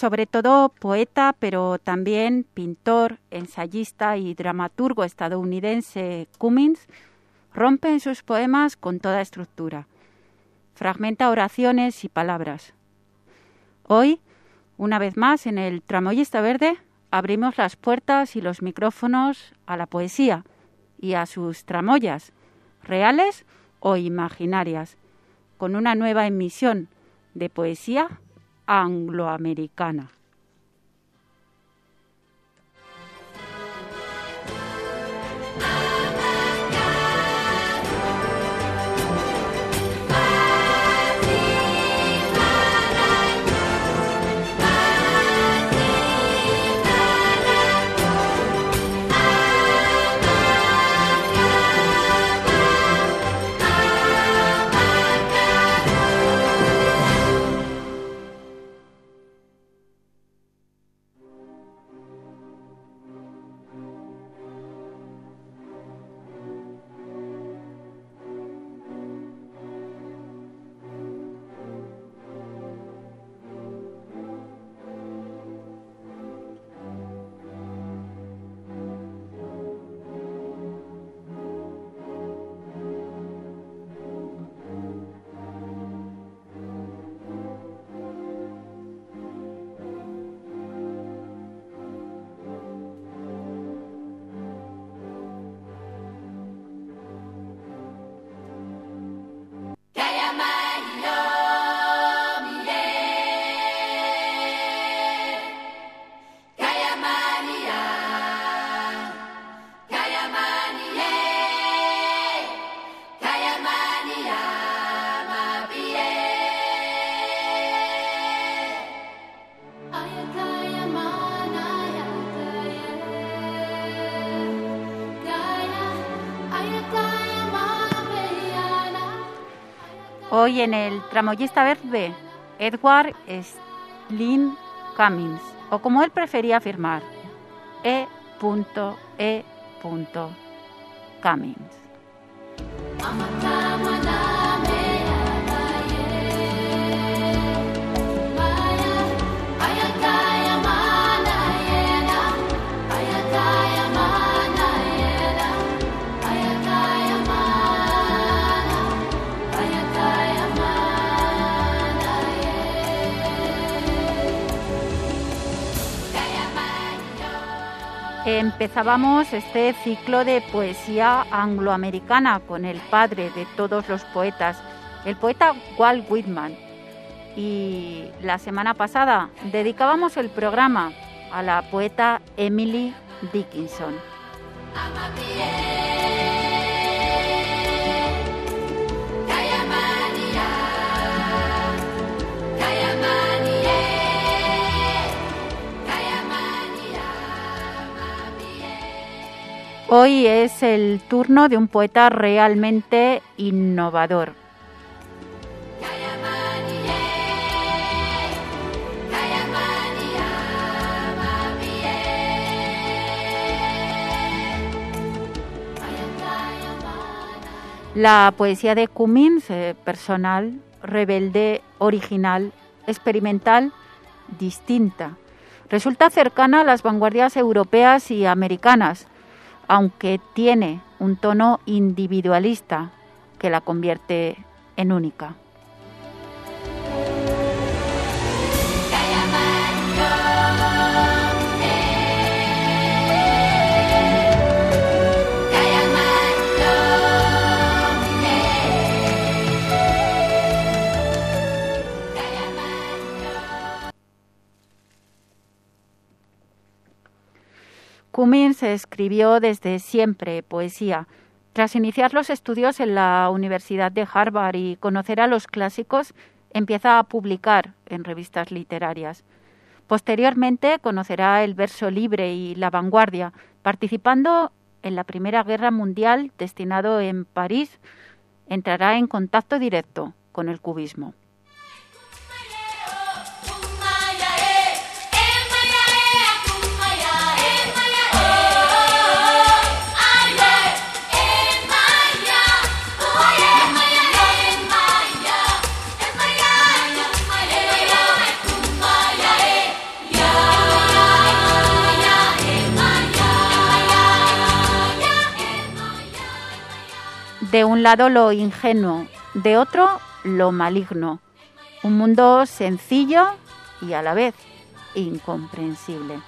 Sobre todo poeta, pero también pintor, ensayista y dramaturgo estadounidense Cummings, rompe en sus poemas con toda estructura. Fragmenta oraciones y palabras. Hoy, una vez más, en el Tramoyista Verde, abrimos las puertas y los micrófonos a la poesía y a sus tramoyas, reales o imaginarias, con una nueva emisión de poesía angloamericana. Hoy en el tramoyista verde, Edward Lynn Cummings, o como él prefería afirmar, E. E. Cummings. Empezábamos este ciclo de poesía angloamericana con el padre de todos los poetas, el poeta Walt Whitman. Y la semana pasada dedicábamos el programa a la poeta Emily Dickinson. Hoy es el turno de un poeta realmente innovador. La poesía de Cummins, eh, personal, rebelde, original, experimental, distinta. Resulta cercana a las vanguardias europeas y americanas, aunque tiene un tono individualista que la convierte en única. Cummings escribió desde siempre poesía. Tras iniciar los estudios en la Universidad de Harvard y conocer a los clásicos, empieza a publicar en revistas literarias. Posteriormente conocerá el verso libre y la vanguardia, participando en la Primera Guerra Mundial destinado en París, entrará en contacto directo con el cubismo. De un lado lo ingenuo, de otro lo maligno. Un mundo sencillo y a la vez incomprensible.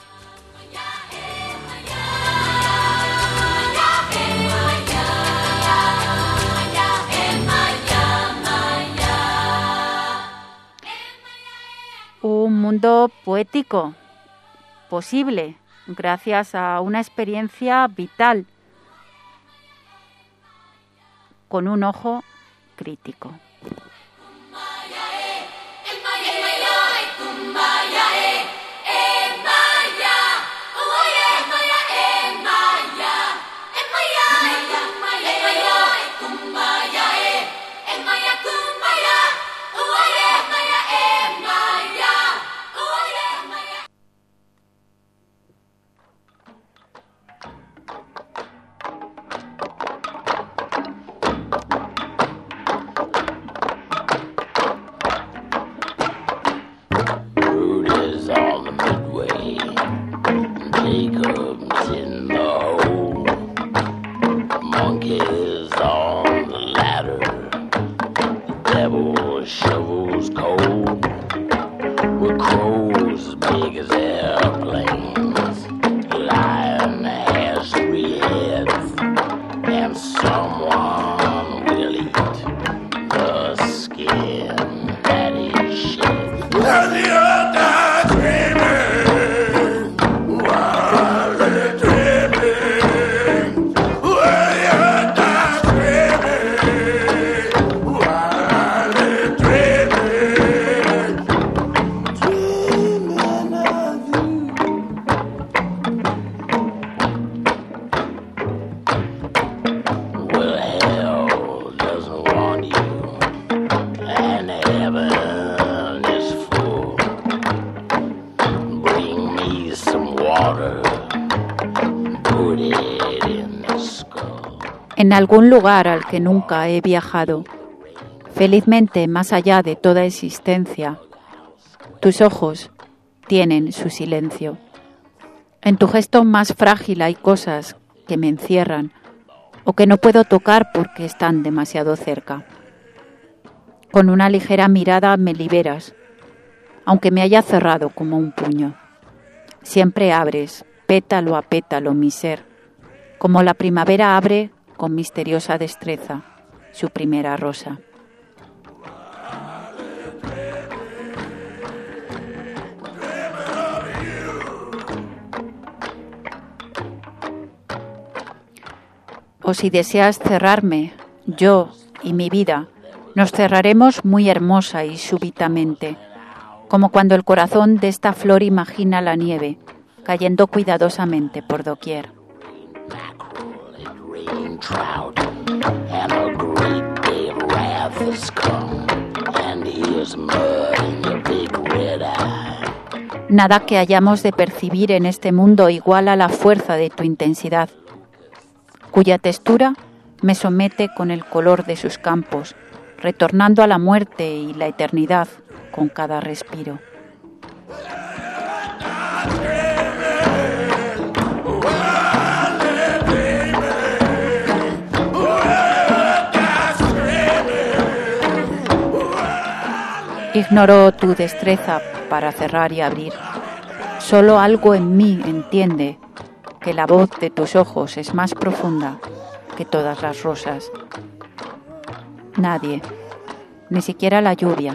Un mundo poético, posible, gracias a una experiencia vital, con un ojo crítico. En algún lugar al que nunca he viajado, felizmente más allá de toda existencia. Tus ojos tienen su silencio. En tu gesto más frágil hay cosas que me encierran o que no puedo tocar porque están demasiado cerca. Con una ligera mirada me liberas, aunque me haya cerrado como un puño. Siempre abres, pétalo a pétalo, mi ser, como la primavera abre con misteriosa destreza su primera rosa. O si deseas cerrarme, yo y mi vida, nos cerraremos muy hermosa y súbitamente, como cuando el corazón de esta flor imagina la nieve, cayendo cuidadosamente por doquier. Nada que hayamos de percibir en este mundo igual a la fuerza de tu intensidad, cuya textura me somete con el color de sus campos, retornando a la muerte y la eternidad con cada respiro. Ignoro tu destreza para cerrar y abrir. Solo algo en mí entiende que la voz de tus ojos es más profunda que todas las rosas. Nadie, ni siquiera la lluvia,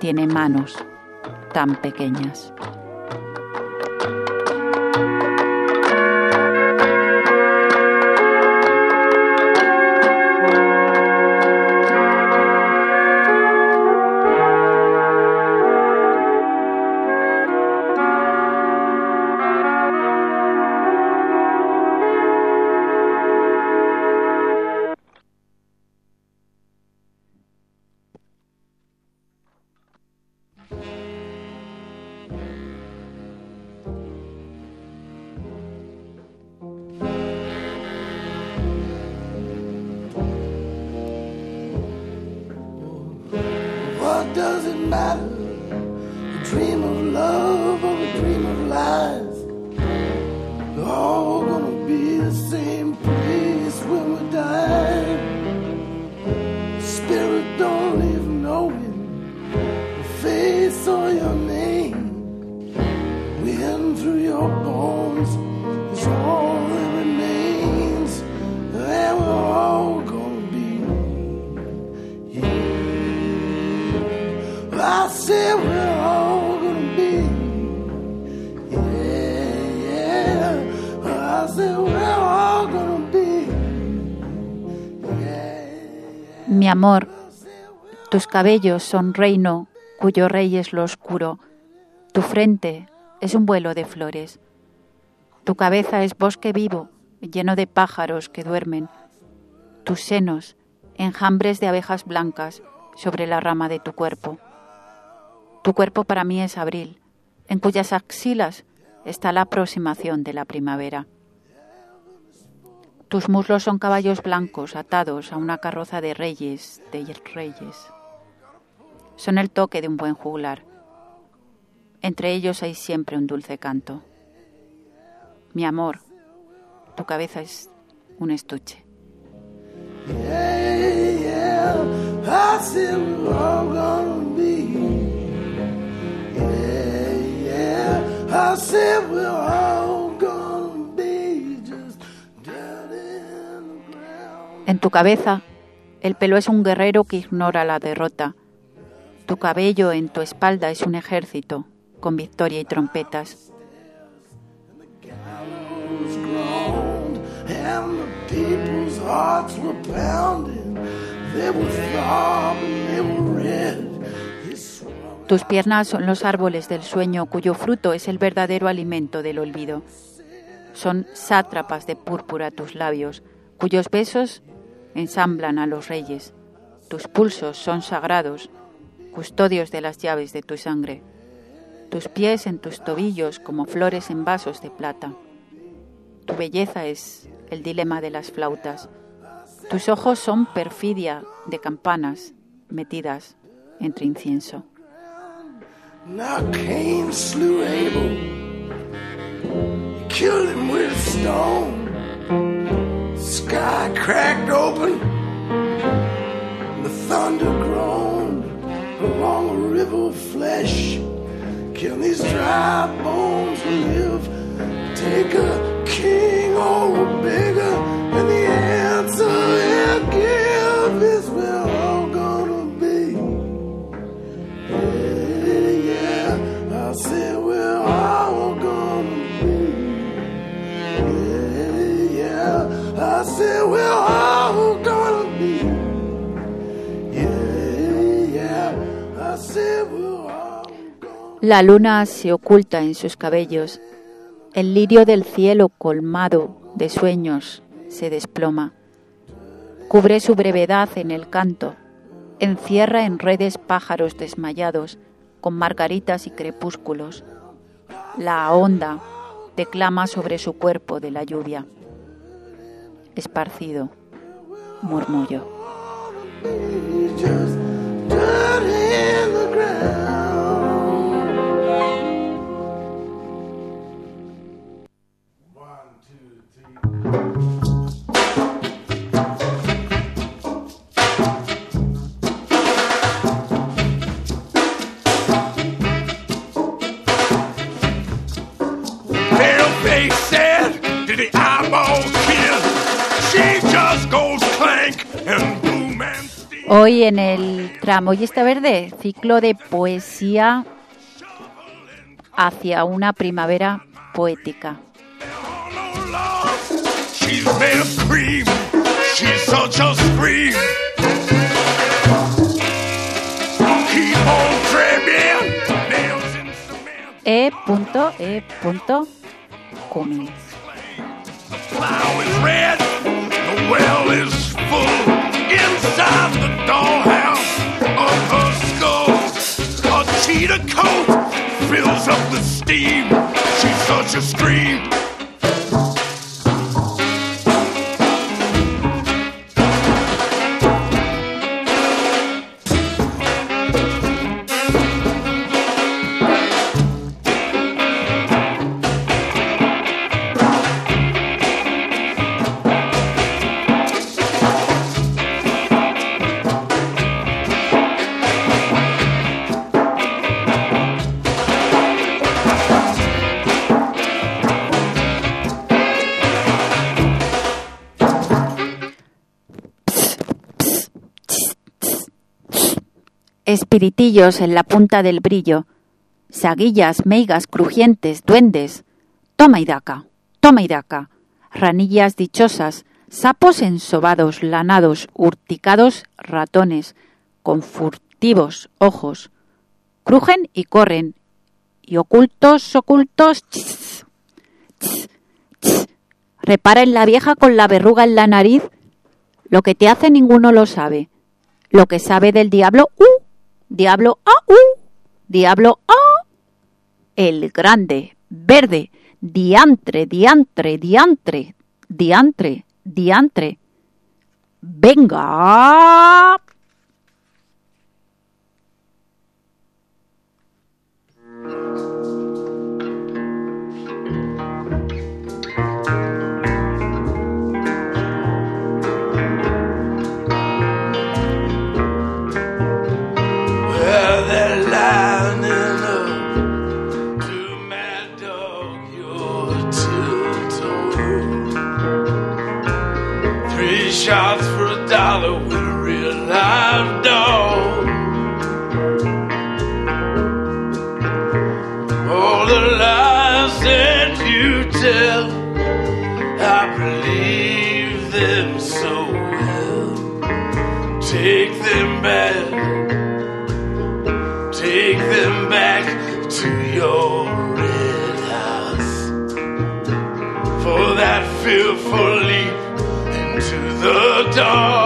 tiene manos tan pequeñas. doesn't matter. Amor, tus cabellos son reino cuyo rey es lo oscuro. Tu frente es un vuelo de flores. Tu cabeza es bosque vivo, lleno de pájaros que duermen. Tus senos, enjambres de abejas blancas sobre la rama de tu cuerpo. Tu cuerpo para mí es abril, en cuyas axilas está la aproximación de la primavera. Tus muslos son caballos blancos atados a una carroza de reyes, de reyes. Son el toque de un buen juglar. Entre ellos hay siempre un dulce canto. Mi amor, tu cabeza es un estuche. En tu cabeza, el pelo es un guerrero que ignora la derrota. Tu cabello en tu espalda es un ejército con victoria y trompetas. Tus piernas son los árboles del sueño cuyo fruto es el verdadero alimento del olvido. Son sátrapas de púrpura tus labios, cuyos besos ensamblan a los reyes. Tus pulsos son sagrados, custodios de las llaves de tu sangre. Tus pies en tus tobillos como flores en vasos de plata. Tu belleza es el dilema de las flautas. Tus ojos son perfidia de campanas metidas entre incienso. Sky cracked open, the thunder groaned along a river of flesh. Can these dry bones live? Take a king or a beggar, La luna se oculta en sus cabellos. El lirio del cielo colmado de sueños se desploma. Cubre su brevedad en el canto. Encierra en redes pájaros desmayados con margaritas y crepúsculos. La onda declama sobre su cuerpo de la lluvia. Esparcido, murmullo. Hoy en el Tramoyista Verde, ciclo de poesía hacia una primavera poética. E. E. Cummings. Inside the dollhouse of her skull, a cheetah coat fills up the steam. She's such a scream. Espiritillos en la punta del brillo, saguillas, meigas crujientes, duendes. Toma y daca, toma y daca, ranillas dichosas, sapos ensobados, lanados, urticados, ratones, con furtivos ojos. Crujen y corren, y ocultos, ocultos, ch, Repara en la vieja con la verruga en la nariz. Lo que te hace ninguno lo sabe. Lo que sabe del diablo, ¡uh! Diablo, ¡ah, uh! Diablo, ¡ah! El grande, verde, diantre, diantre, diantre, diantre, diantre. Venga. All the lies that you tell, I believe them so well. Take them back. Take them back to your red house for that fearful leap into the dark.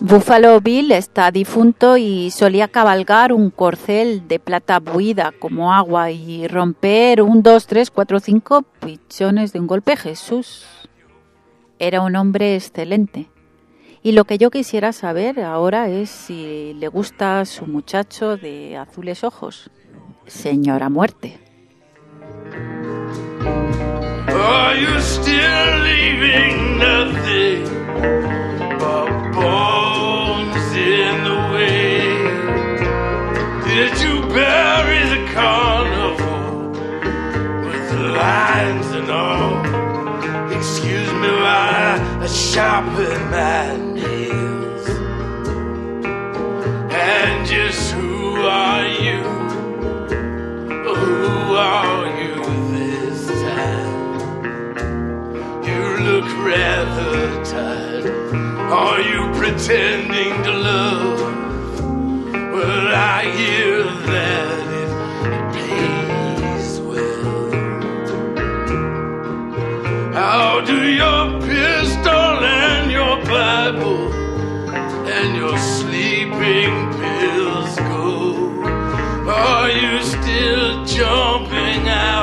Buffalo Bill está difunto y solía cabalgar un corcel de plata buida como agua y romper un, dos, tres, cuatro, cinco pichones de un golpe. Jesús era un hombre excelente. Y lo que yo quisiera saber ahora es si le gusta su muchacho de azules ojos. Señora muerte. Are you still leaving nothing but bones in the way? Did you bury the carnival with the and all? Excuse me while I sharpen my nails. And just who are you? Who are you tired. Are you pretending to love? Well, I hear that it pays well. How do your pistol and your Bible and your sleeping pills go? Are you still jumping out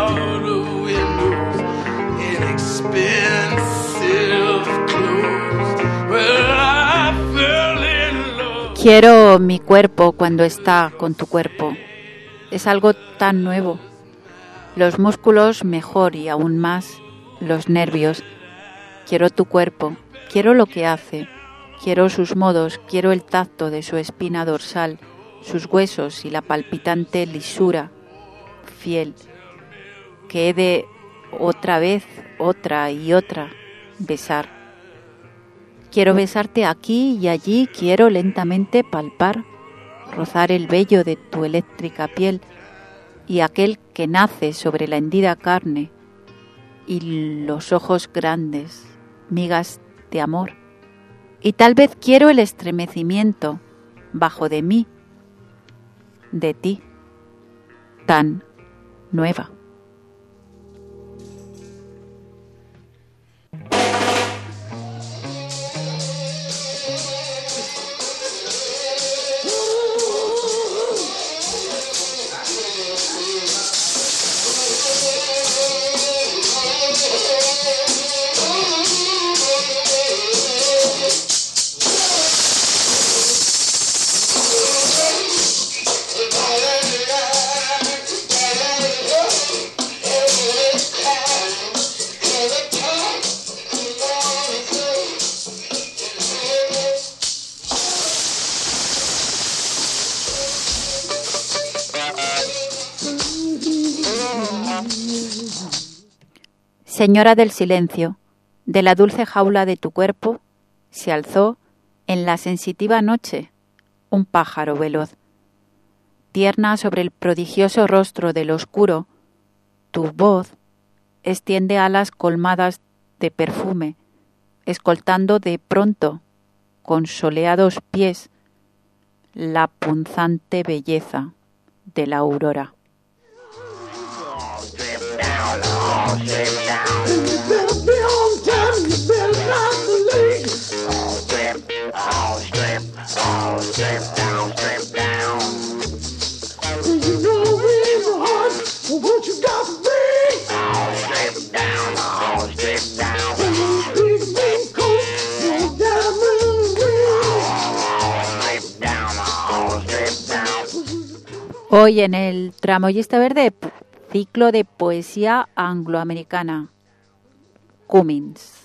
Quiero mi cuerpo cuando está con tu cuerpo. Es algo tan nuevo. Los músculos mejor y aún más los nervios. Quiero tu cuerpo, quiero lo que hace, quiero sus modos, quiero el tacto de su espina dorsal, sus huesos y la palpitante lisura, fiel, que he de otra vez, otra y otra besar. Quiero besarte aquí y allí, quiero lentamente palpar, rozar el vello de tu eléctrica piel y aquel que nace sobre la hendida carne y los ojos grandes, migas de amor. Y tal vez quiero el estremecimiento bajo de mí, de ti, tan nueva. Señora del silencio, de la dulce jaula de tu cuerpo, se alzó en la sensitiva noche un pájaro veloz. Tierna sobre el prodigioso rostro del oscuro, tu voz extiende alas colmadas de perfume, escoltando de pronto, con soleados pies, la punzante belleza de la aurora. Hoy en el Tramoyista Verde, ciclo de poesía angloamericana. Cummins.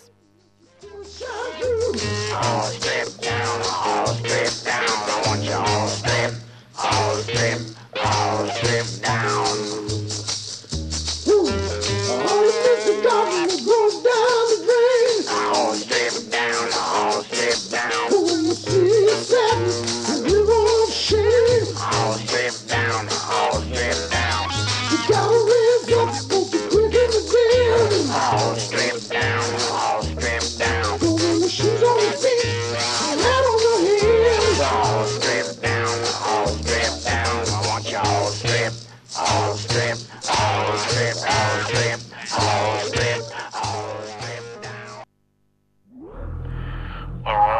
All right.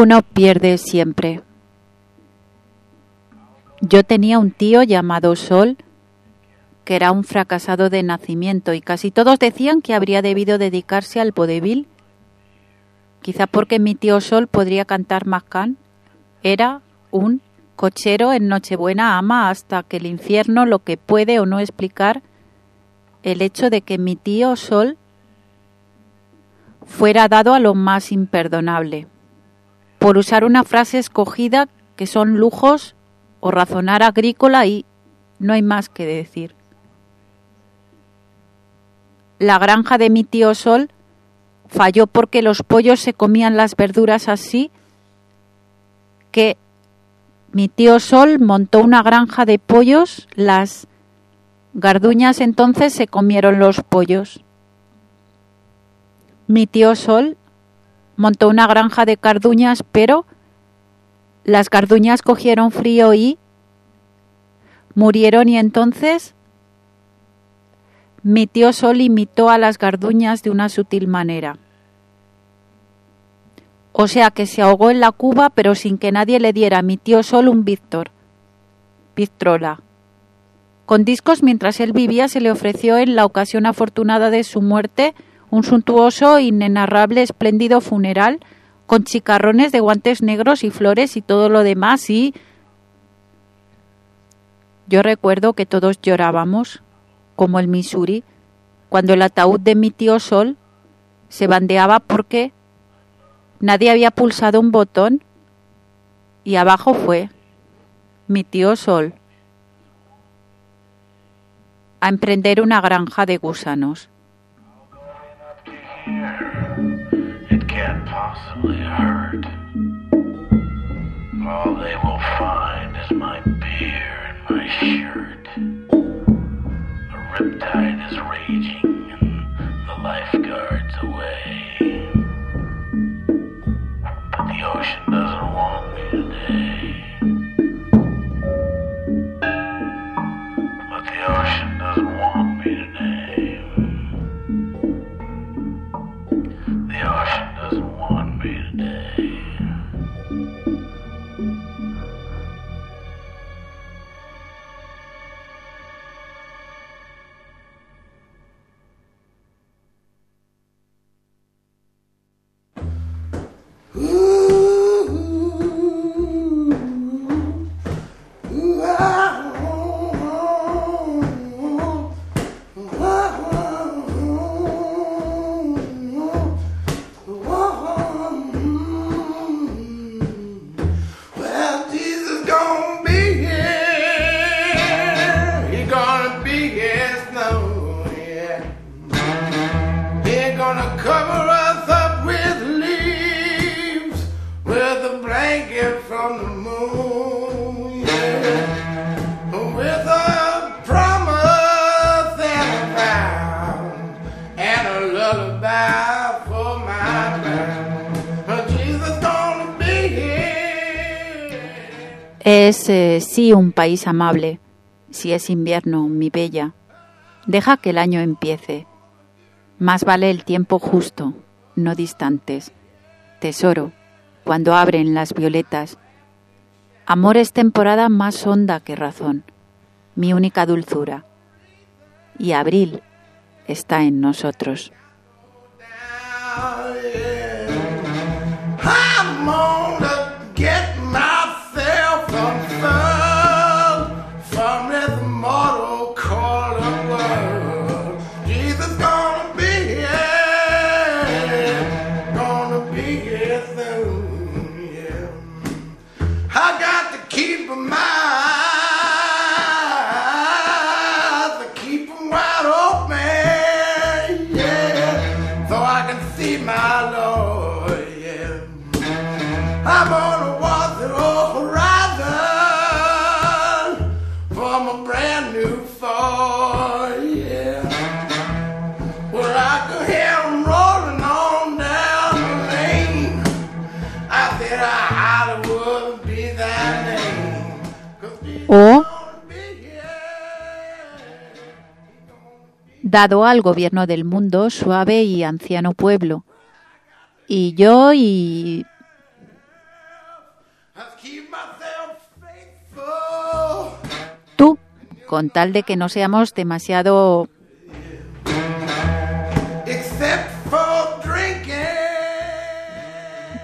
Ninguno pierde siempre. Yo tenía un tío llamado Sol, que era un fracasado de nacimiento, y casi todos decían que habría debido dedicarse al vodevil. Quizá porque mi tío Sol podría cantar más can. Era un cochero en Nochebuena ama hasta que el infierno lo que puede o no explicar el hecho de que mi tío Sol fuera dado a lo más imperdonable por usar una frase escogida que son lujos o razonar agrícola y no hay más que decir. La granja de mi tío Sol falló porque los pollos se comían las verduras así que mi tío Sol montó una granja de pollos, las garduñas entonces se comieron los pollos. Mi tío Sol montó una granja de carduñas, pero las carduñas cogieron frío y murieron y entonces mi tío Sol imitó a las garduñas de una sutil manera. O sea que se ahogó en la cuba, pero sin que nadie le diera a mi tío Sol un Víctor. Victrola. Con discos mientras él vivía se le ofreció en la ocasión afortunada de su muerte un suntuoso, inenarrable, espléndido funeral con chicarrones de guantes negros y flores y todo lo demás y yo recuerdo que todos llorábamos, como el Missouri, cuando el ataúd de mi tío Sol se bandeaba porque nadie había pulsado un botón y abajo fue mi tío Sol a emprender una granja de gusanos. here. It can't possibly hurt. All they will find is my beer and my shirt. The riptide is raging and the lifeguard's away. But the ocean doesn't want me today. Dios. Sí un país amable, si es invierno, mi bella. Deja que el año empiece. Más vale el tiempo justo, no distantes. Tesoro, cuando abren las violetas. Amor es temporada más honda que razón, mi única dulzura. Y abril está en nosotros. Dado al gobierno del mundo suave y anciano pueblo. Y yo y tú, con tal de que no seamos demasiado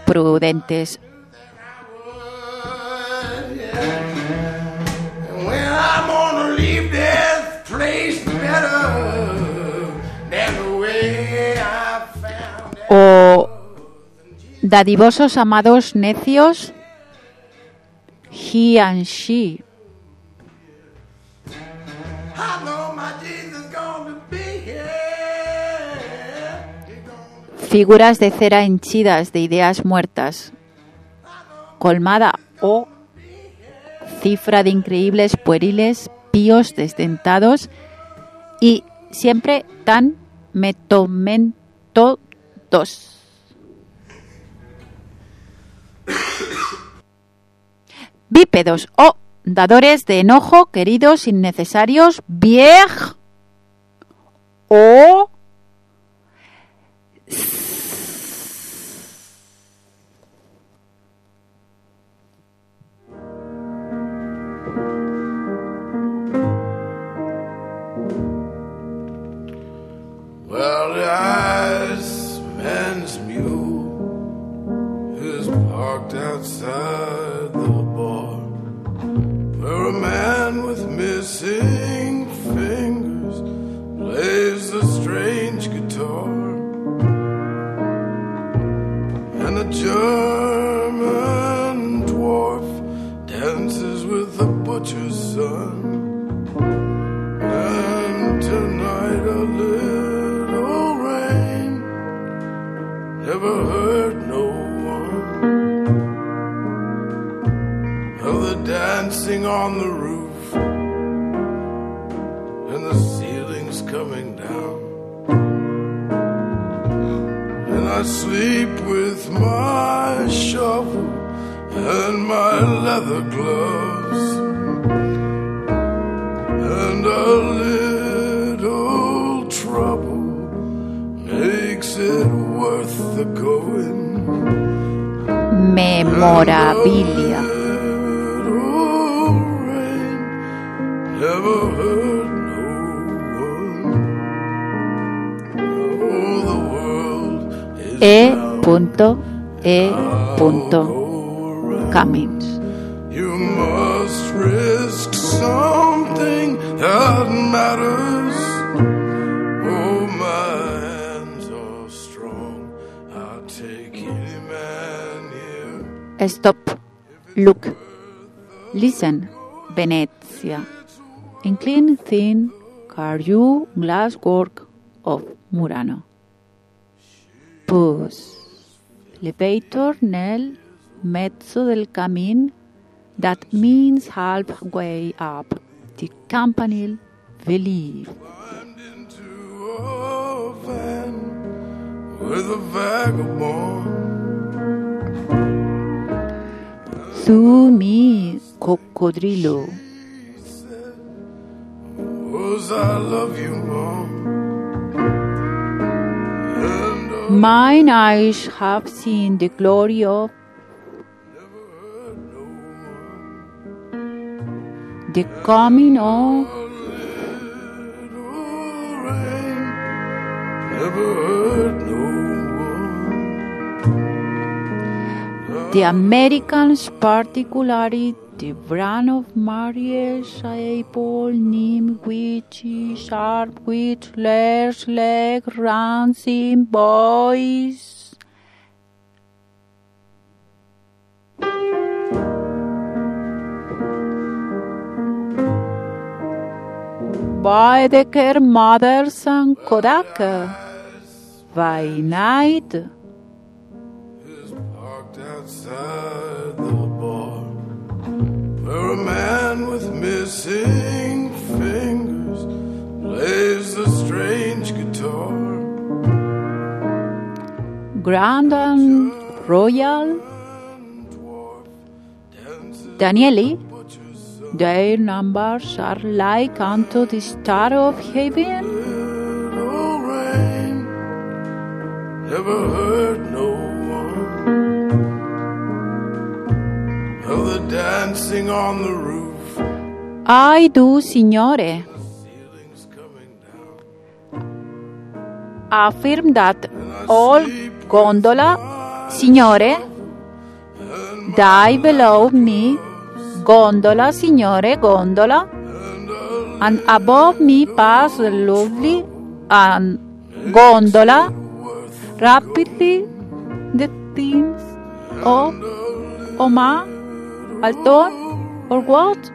prudentes. O dadivosos amados necios, he and she. Figuras de cera henchidas de ideas muertas, colmada o cifra de increíbles pueriles, píos desdentados y siempre tan Bípedos o dadores de enojo, queridos, innecesarios, viej o the Iceman's mule is parked outside the bar where a man with missing fingers plays a strange guitar. And a German dwarf dances with the butcher's son. Dancing on the roof and the ceiling's coming down. And I sleep with my shovel and my leather gloves and a little trouble makes it worth the going. memorabilia. E. Punto, E. Punto, Cummings. You must risk something that matters. Oh, my hands are strong. I'll take any man here. Stop. Look. Listen. Venezia. Incline thin Cardew glass work of Murano bus. Elevator nel mezzo del camin, That means halfway up. The campanil will leave. Su mi cocodrilo. I love you more. Mine eyes have seen the glory of the coming of the Americans, particularly the brand of marriage apple, neem, witchy, sharp with legs, leg, rancing, boys. By the Baedeker, Mothers and Kodak. By night. Where a man with missing fingers plays the strange guitar. Grand and Royal Danieli, their numbers are like unto the star of heaven. never hurt no Dancing on the roof, I do, signore, affirm that all gondola, signore, die below me, gondola, signore, gondola, and above me pass the lovely and gondola. rapidly the themes of Oma, Alton, or what?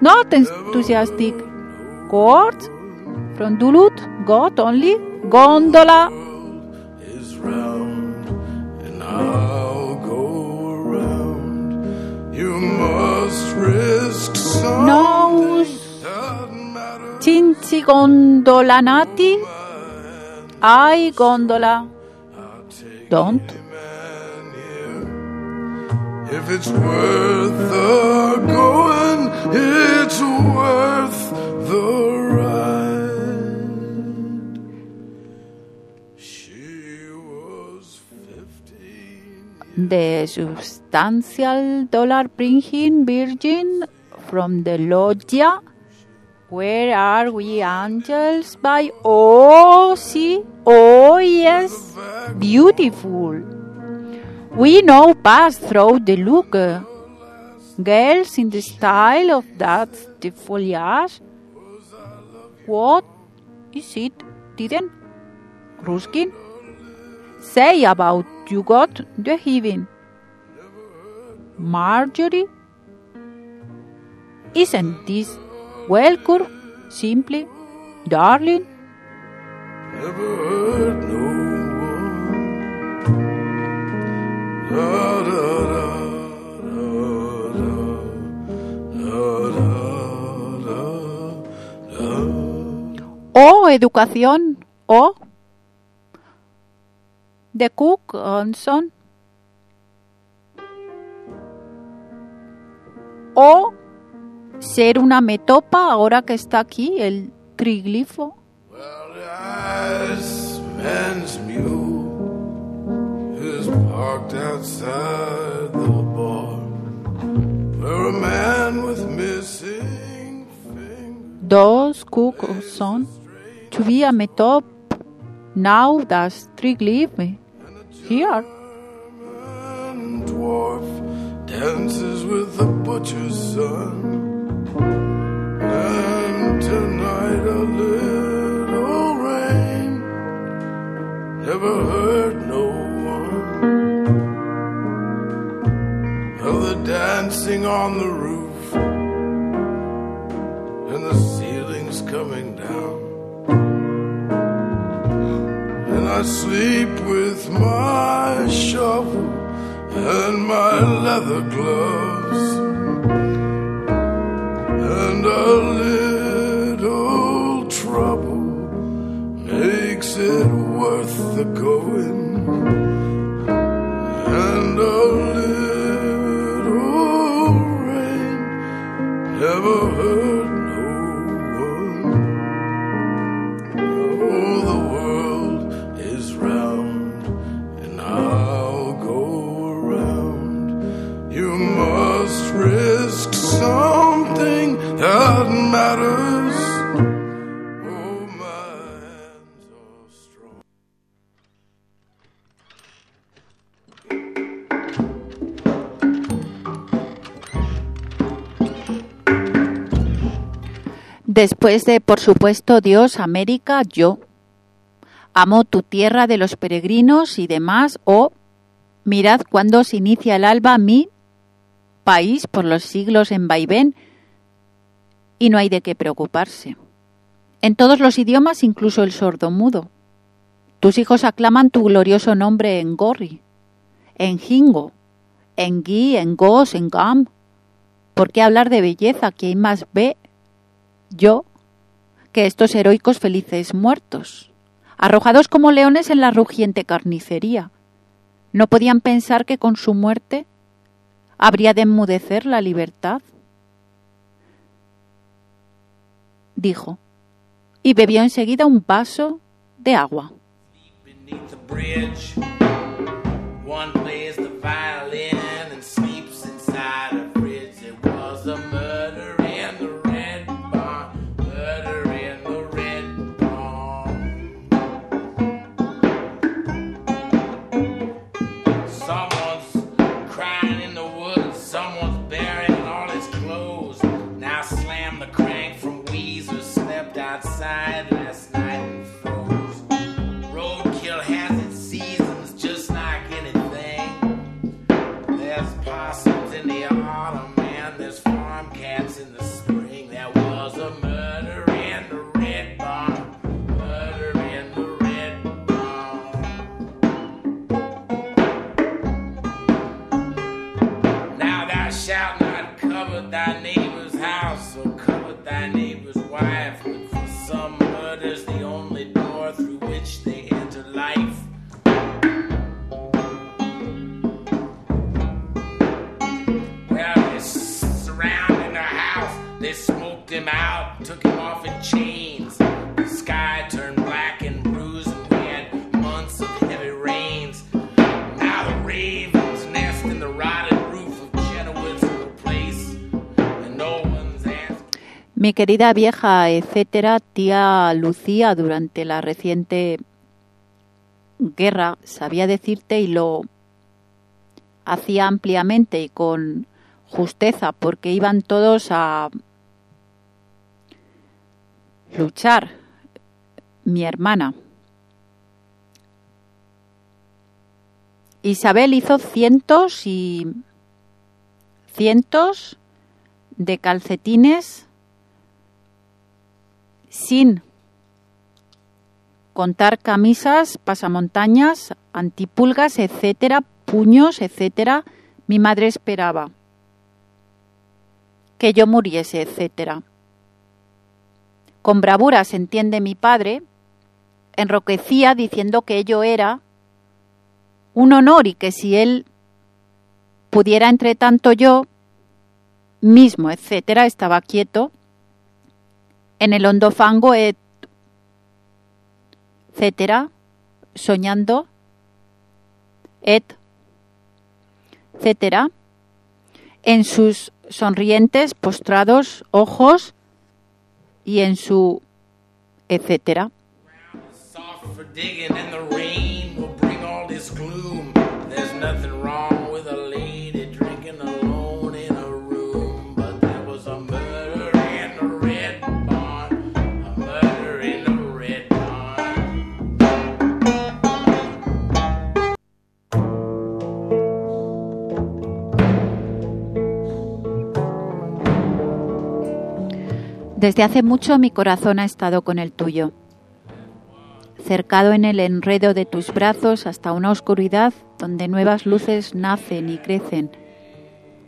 Not enthusiastic. Court from Duluth, got only gondola. is round, and I'll go around. You must risk something. Nos Doesn't cinci gondolanati. I gondola. Don't. If it's worth the going, it's worth the ride. She was fifteen. The substantial dollar bringing virgin from the loggia. Where are we angels by? Oh, see, oh, yes, beautiful. We now pass through the look. Girls in the style of that the foliage. What is it? Didn't Ruskin say about you got the heaven? Marjorie? Isn't this welcome, simply, darling? Never hurt no O educación, o The Cook and Son, o ser una metopa ahora que está aquí el triglifo. Parked outside the bar where a man with missing fingers Dos Cook Son, to be a metop, now das triglifo here. dwarf dances with the butcher's son. And tonight a little rain never hurt dancing on the roof and the ceiling's coming down. And I sleep with my shovel and my leather gloves. And a little trouble makes it worth the going. And a little never hurt no one. Oh, the world is round, and I'll go around. You must risk something that matters. Después de, por supuesto, Dios, América, yo. Amo tu tierra de los peregrinos y demás, o mirad cuando se inicia el alba, mi país por los siglos en vaivén, y no hay de qué preocuparse. En todos los idiomas, incluso el sordomudo. Tus hijos aclaman tu glorioso nombre en Gorri, en Jingo, en Gui, en Gos, en Gam. ¿Por qué hablar de belleza? ¿Quién más ve yo que estos heroicos felices muertos, arrojados como leones en la rugiente carnicería, no podían pensar que con su muerte habría de enmudecer la libertad? Dijo, y bebió enseguida un vaso de agua. Smoked him out, took him off in chains. The sky turned black and bruised, and we had months of heavy rains. Now the ravens nest in the rotted roof of Chenoweth's little place, and no one's asked. Mi querida vieja, etcétera, tía Lucía, durante la reciente guerra, sabía decirte y lo hacía ampliamente y con justeza, porque iban todos a luchar. Mi hermana. Isabel hizo cientos y cientos de calcetines sin contar camisas, pasamontañas, antipulgas, etcétera, puños, etcétera. Mi madre esperaba que yo muriese, etcétera. Con bravura se entiende mi padre, enroquecía diciendo que ello era un honor y que si él pudiera entre tanto yo mismo, etcétera, estaba quieto. En el hondo fango, et- etcétera, soñando, et, etcétera, en sus sonrientes, postrados ojos y en su etcétera. Desde hace mucho mi corazón ha estado con el tuyo, cercado en el enredo de tus brazos hasta una oscuridad donde nuevas luces nacen y crecen.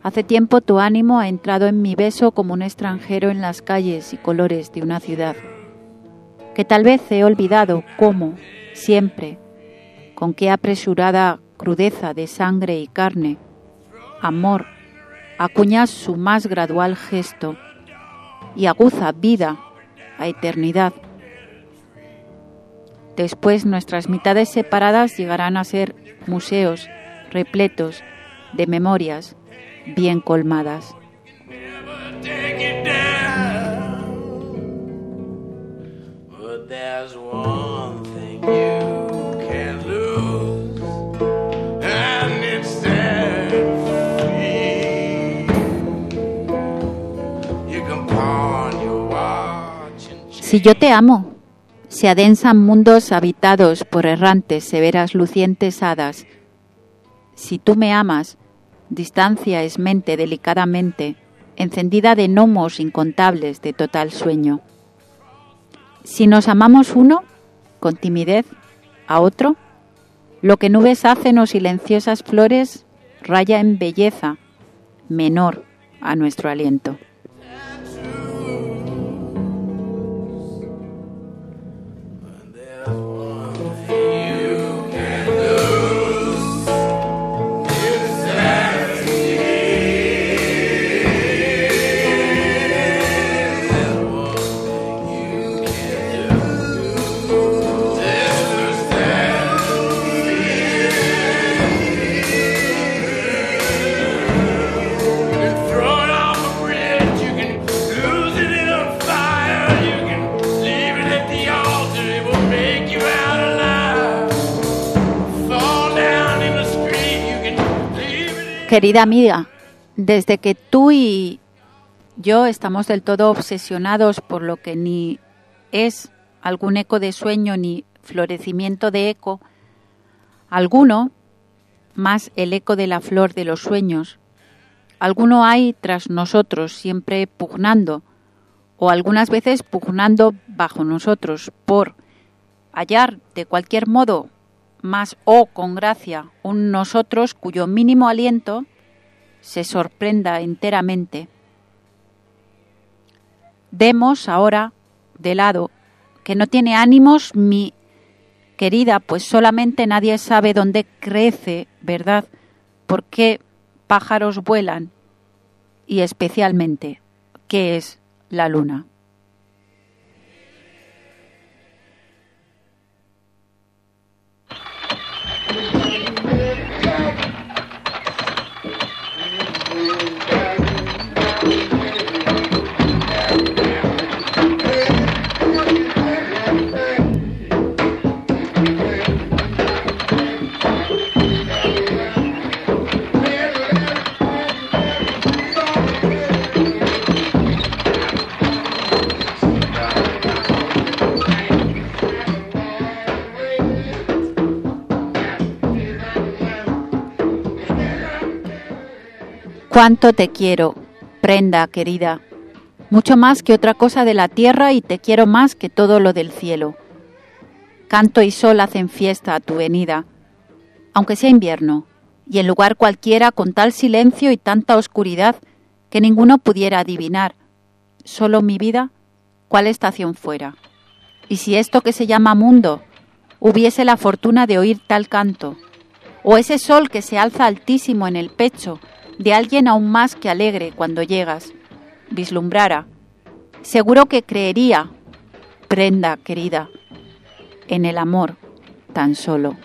Hace tiempo tu ánimo ha entrado en mi beso como un extranjero en las calles y colores de una ciudad, que tal vez he olvidado cómo, siempre, con qué apresurada crudeza de sangre y carne, amor, acuñas su más gradual gesto y aguza vida a eternidad. Después nuestras mitades separadas llegarán a ser museos repletos de memorias bien colmadas. Si yo te amo, se adensan mundos habitados por errantes, severas, lucientes hadas. Si tú me amas, distancia es mente delicadamente, encendida de gnomos incontables de total sueño. Si nos amamos uno, con timidez, a otro, lo que nubes hacen o silenciosas flores raya en belleza, menor a nuestro aliento. Querida amiga, desde que tú y yo estamos del todo obsesionados por lo que ni es algún eco de sueño ni florecimiento de eco, alguno, más el eco de la flor de los sueños, alguno hay tras nosotros siempre pugnando, o algunas veces pugnando bajo nosotros, por hallar de cualquier modo más o con gracia un nosotros cuyo mínimo aliento se sorprenda enteramente. Demos ahora de lado que no tiene ánimos mi querida, pues solamente nadie sabe dónde crece, ¿verdad? ¿Por qué pájaros vuelan? Y especialmente, ¿qué es la luna? Cuánto te quiero, prenda querida, mucho más que otra cosa de la tierra y te quiero más que todo lo del cielo. Canto y sol hacen fiesta a tu venida, aunque sea invierno, y en lugar cualquiera con tal silencio y tanta oscuridad que ninguno pudiera adivinar, solo mi vida, cuál estación fuera. Y si esto que se llama mundo hubiese la fortuna de oír tal canto, o ese sol que se alza altísimo en el pecho de alguien aún más que alegre cuando llegas, vislumbrara, seguro que creería, prenda querida, en el amor tan solo.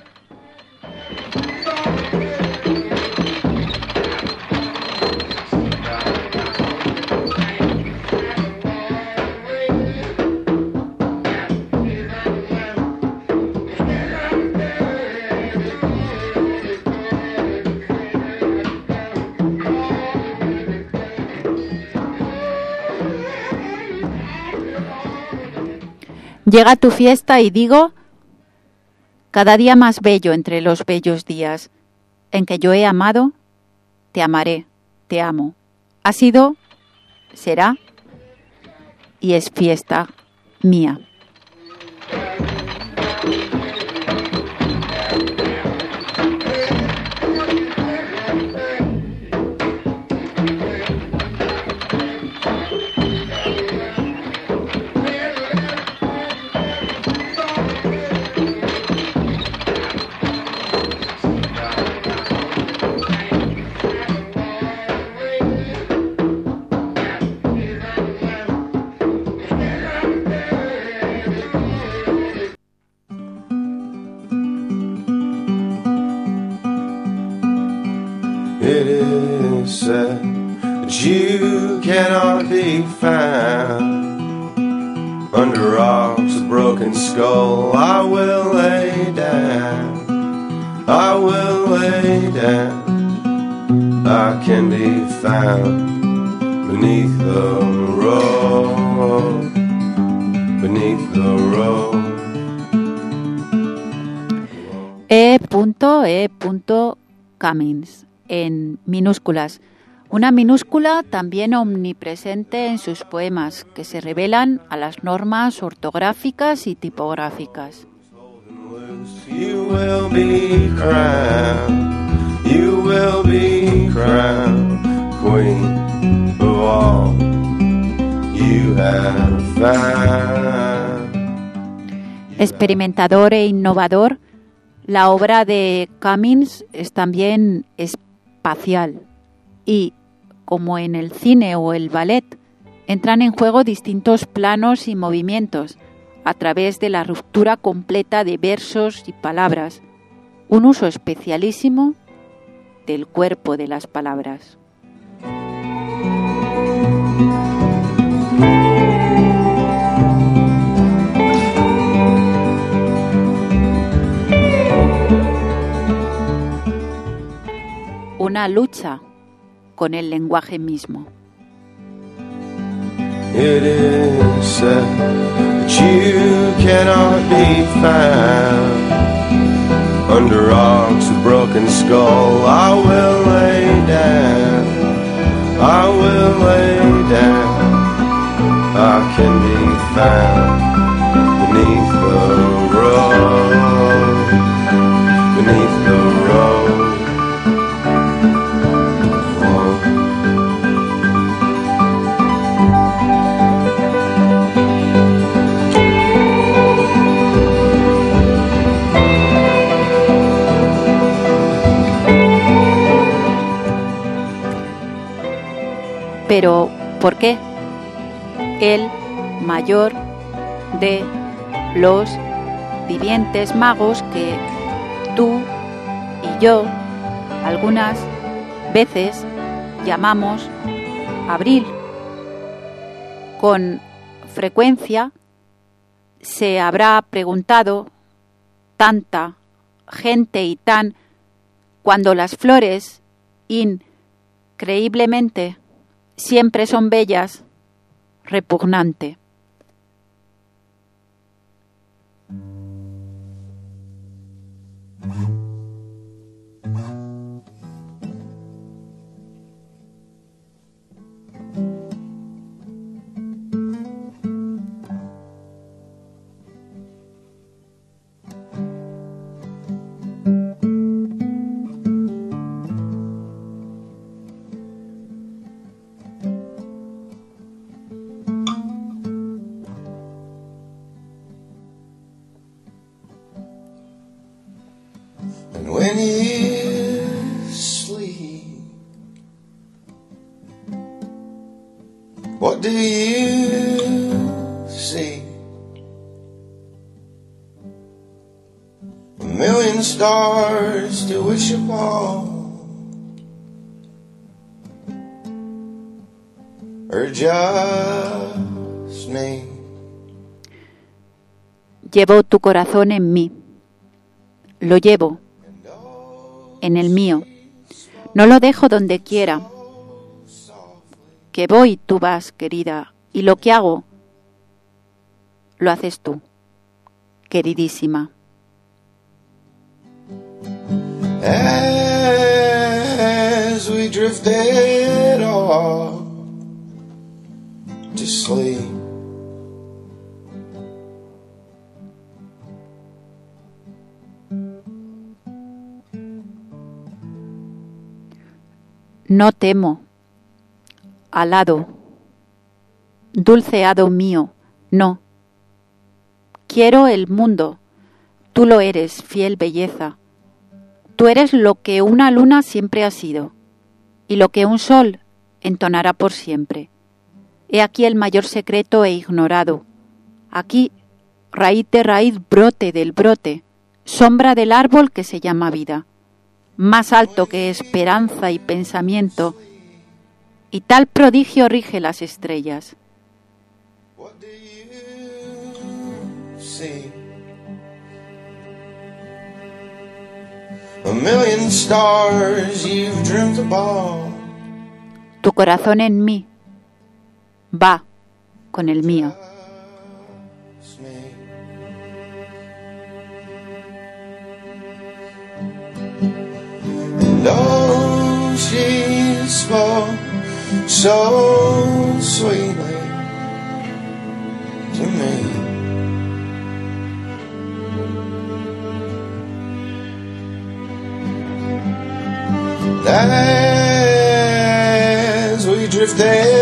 Llega tu fiesta y digo, cada día más bello entre los bellos días en que yo he amado, te amaré, te amo. Ha sido, será y es fiesta mía. You cannot be found. Under rocks, a broken skull, I will lay down. I will lay down. I can be found beneath the road, beneath the road. E.E. Cummings en minúsculas. Una minúscula también omnipresente en sus poemas, que se revelan a las normas ortográficas y tipográficas. Experimentador e innovador, la obra de Cummings es también espacial y, como en el cine o el ballet, entran en juego distintos planos y movimientos a través de la ruptura completa de versos y palabras, un uso especialísimo del cuerpo de las palabras. Una lucha con el lenguaje mismo. It is said that you cannot be found under rocks with broken skull. I will lay down, I will lay down. I can be found beneath the Pero, ¿por qué? El mayor de los vivientes magos que tú y yo algunas veces llamamos abril. Con frecuencia se habrá preguntado tanta gente y tan cuando las flores increíblemente siempre son bellas, repugnante. Stars to. Llevo tu corazón en mí. Lo llevo en el mío. No lo dejo donde quiera. Que voy, tú vas, querida, y lo que hago, lo haces tú, queridísima. As we drifted off to sleep. No temo, alado, dulce hado mío, no. Quiero el mundo, tú lo eres, fiel belleza. Tú eres lo que una luna siempre ha sido, y lo que un sol entonará por siempre. He aquí el mayor secreto e ignorado. Aquí, raíz de raíz, brote del brote, sombra del árbol que se llama vida más alto que esperanza y pensamiento, y tal prodigio rige las estrellas. A million stars you've dreamt. Tu corazón en mí va con el mío. So sweetly As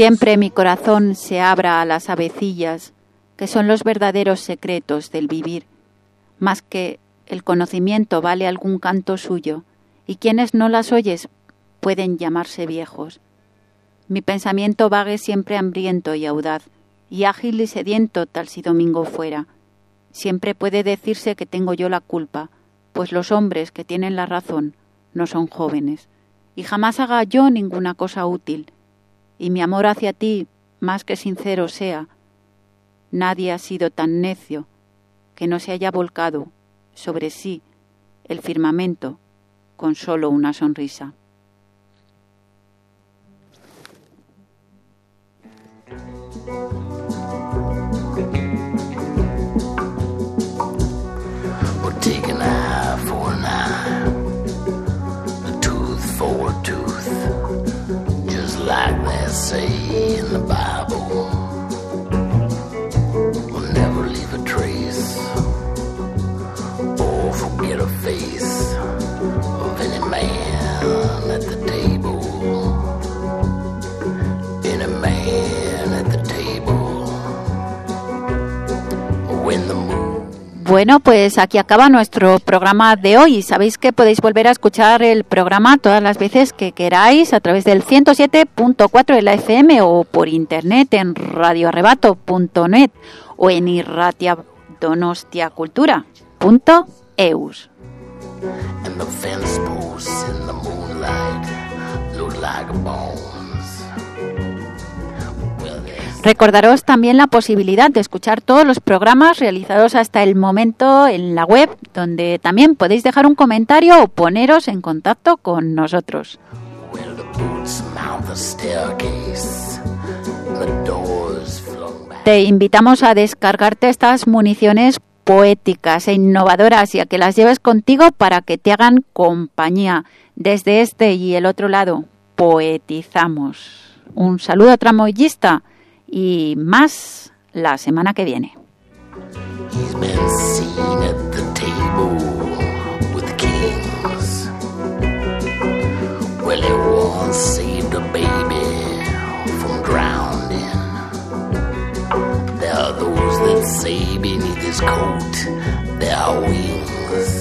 Siempre mi corazón se abra a las avecillas, que son los verdaderos secretos del vivir, más que el conocimiento vale algún canto suyo, y quienes no las oyes pueden llamarse viejos. Mi pensamiento vague siempre hambriento y audaz, y ágil y sediento tal si domingo fuera. Siempre puede decirse que tengo yo la culpa, pues los hombres que tienen la razón no son jóvenes, y jamás haga yo ninguna cosa útil, y mi amor hacia ti más que sincero sea. Nadie ha sido tan necio que no se haya volcado sobre sí el firmamento con solo una sonrisa. Bible. We'll never leave a trace or forget a face of any man at the Bueno, pues aquí acaba nuestro programa de hoy. Sabéis que podéis volver a escuchar el programa todas las veces que queráis a través del 107.4 de la FM o por internet en radioarrebato.net o en irratiadonostiacultura.eus. and in the moonlight there's Recordaros también la posibilidad de escuchar todos los programas realizados hasta el momento en la web, donde también podéis dejar un comentario o poneros en contacto con nosotros. Te invitamos a descargarte estas municiones poéticas e innovadoras y a que las lleves contigo para que te hagan compañía. Desde este y el otro lado, poetizamos. Un saludo tramoyista y más la semana que viene. Say beneath his coat there are wings.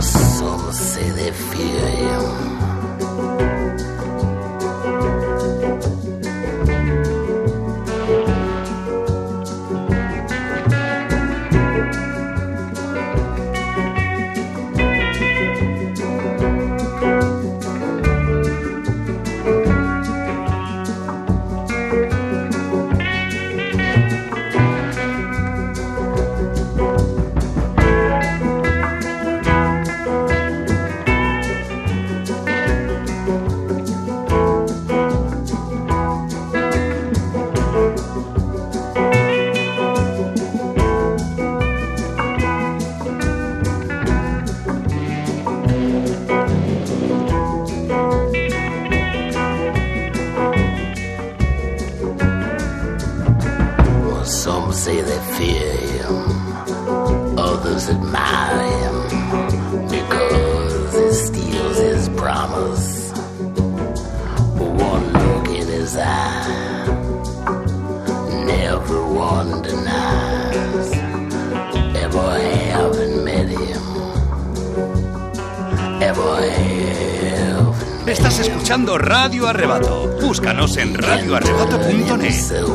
Some say they fear him. Estás escuchando Radio Arrebato. Búscanos en radioarrebato.net.